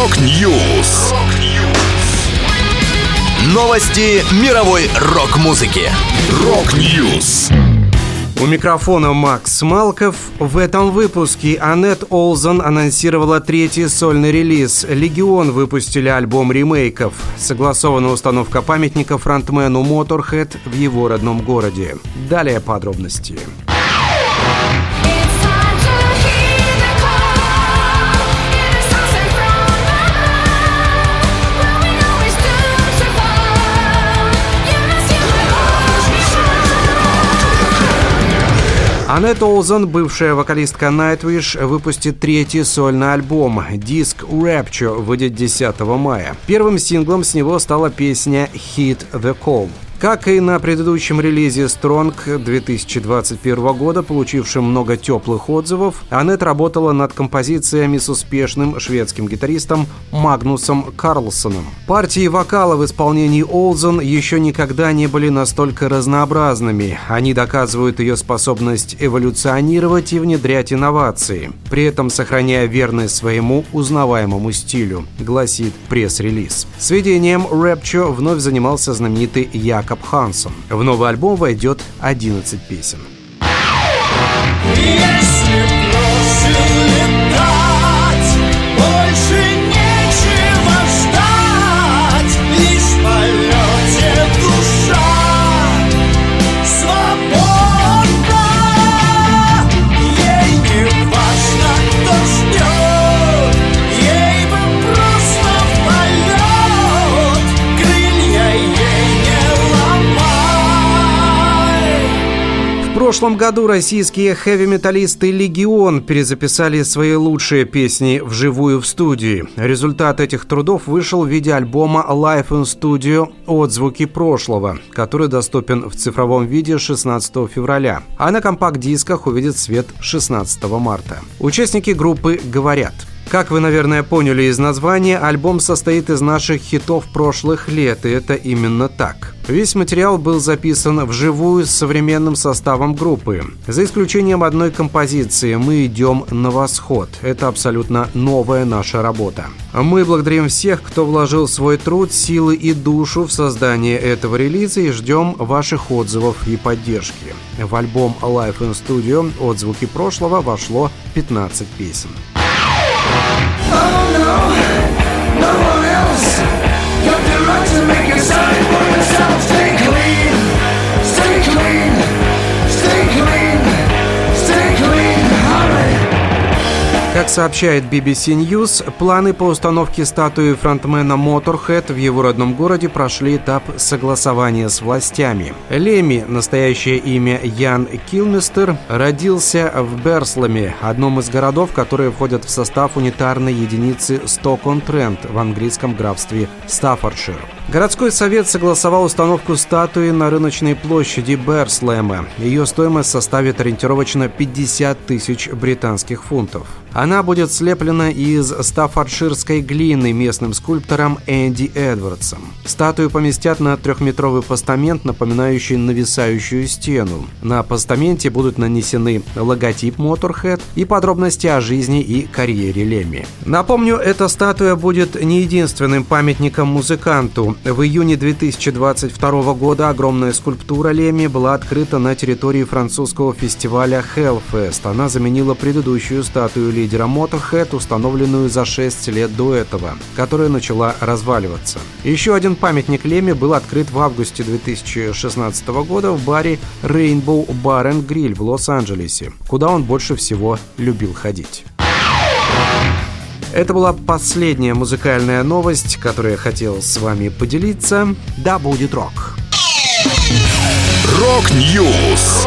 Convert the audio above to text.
Rock News. Новости мировой рок-музыки. Rock News. У микрофона Макс Малков. В этом выпуске Анетт Ользон анонсировала третий сольный релиз. Легион выпустили альбом ремейков. Согласована установка памятника фронтмену Motorhead в его родном городе. Далее подробности. Аннет Олзен, бывшая вокалистка Nightwish, выпустит третий сольный альбом. Диск Rapture выйдет 10 мая. Первым синглом с него стала песня «Hit the Call». Как и на предыдущем релизе Strong 2021 года, получившем много теплых отзывов, Аннет работала над композициями с успешным шведским гитаристом Магнусом Карлсоном. Партии вокала в исполнении Олзен еще никогда не были настолько разнообразными. Они доказывают ее способность эволюционировать и внедрять инновации, при этом сохраняя верность своему узнаваемому стилю, гласит пресс-релиз. Сведением Rapture вновь занимался знаменитый Як Якоб Хансон. В новый альбом войдет 11 песен. Если прошлом году российские хэви-металлисты «Легион» перезаписали свои лучшие песни вживую в студии. Результат этих трудов вышел в виде альбома «Life in Studio. Отзвуки прошлого», который доступен в цифровом виде 16 февраля, а на компакт-дисках увидит свет 16 марта. Участники группы говорят – как вы, наверное, поняли из названия, альбом состоит из наших хитов прошлых лет, и это именно так. Весь материал был записан вживую с современным составом группы. За исключением одной композиции «Мы идем на восход». Это абсолютно новая наша работа. Мы благодарим всех, кто вложил свой труд, силы и душу в создание этого релиза и ждем ваших отзывов и поддержки. В альбом Life in Studio «Отзвуки прошлого» вошло 15 песен. No one else Как сообщает BBC News, планы по установке статуи фронтмена Motorhead в его родном городе прошли этап согласования с властями. Леми, настоящее имя Ян Килмистер, родился в Берсламе, одном из городов, которые входят в состав унитарной единицы Сток-он-Трент в английском графстве Стаффордшир. Городской совет согласовал установку статуи на рыночной площади Берслэма. Ее стоимость составит ориентировочно 50 тысяч британских фунтов. Она будет слеплена из стаффордширской глины местным скульптором Энди Эдвардсом. Статую поместят на трехметровый постамент, напоминающий нависающую стену. На постаменте будут нанесены логотип Motorhead и подробности о жизни и карьере Лемми. Напомню, эта статуя будет не единственным памятником музыканту. В июне 2022 года огромная скульптура Леми была открыта на территории французского фестиваля Hellfest. Она заменила предыдущую статую лидера Motorhead, установленную за 6 лет до этого, которая начала разваливаться. Еще один памятник Леми был открыт в августе 2016 года в баре Rainbow Bar and Grill в Лос-Анджелесе, куда он больше всего любил ходить. Это была последняя музыкальная новость, которую я хотел с вами поделиться. Да будет рок! Rock News!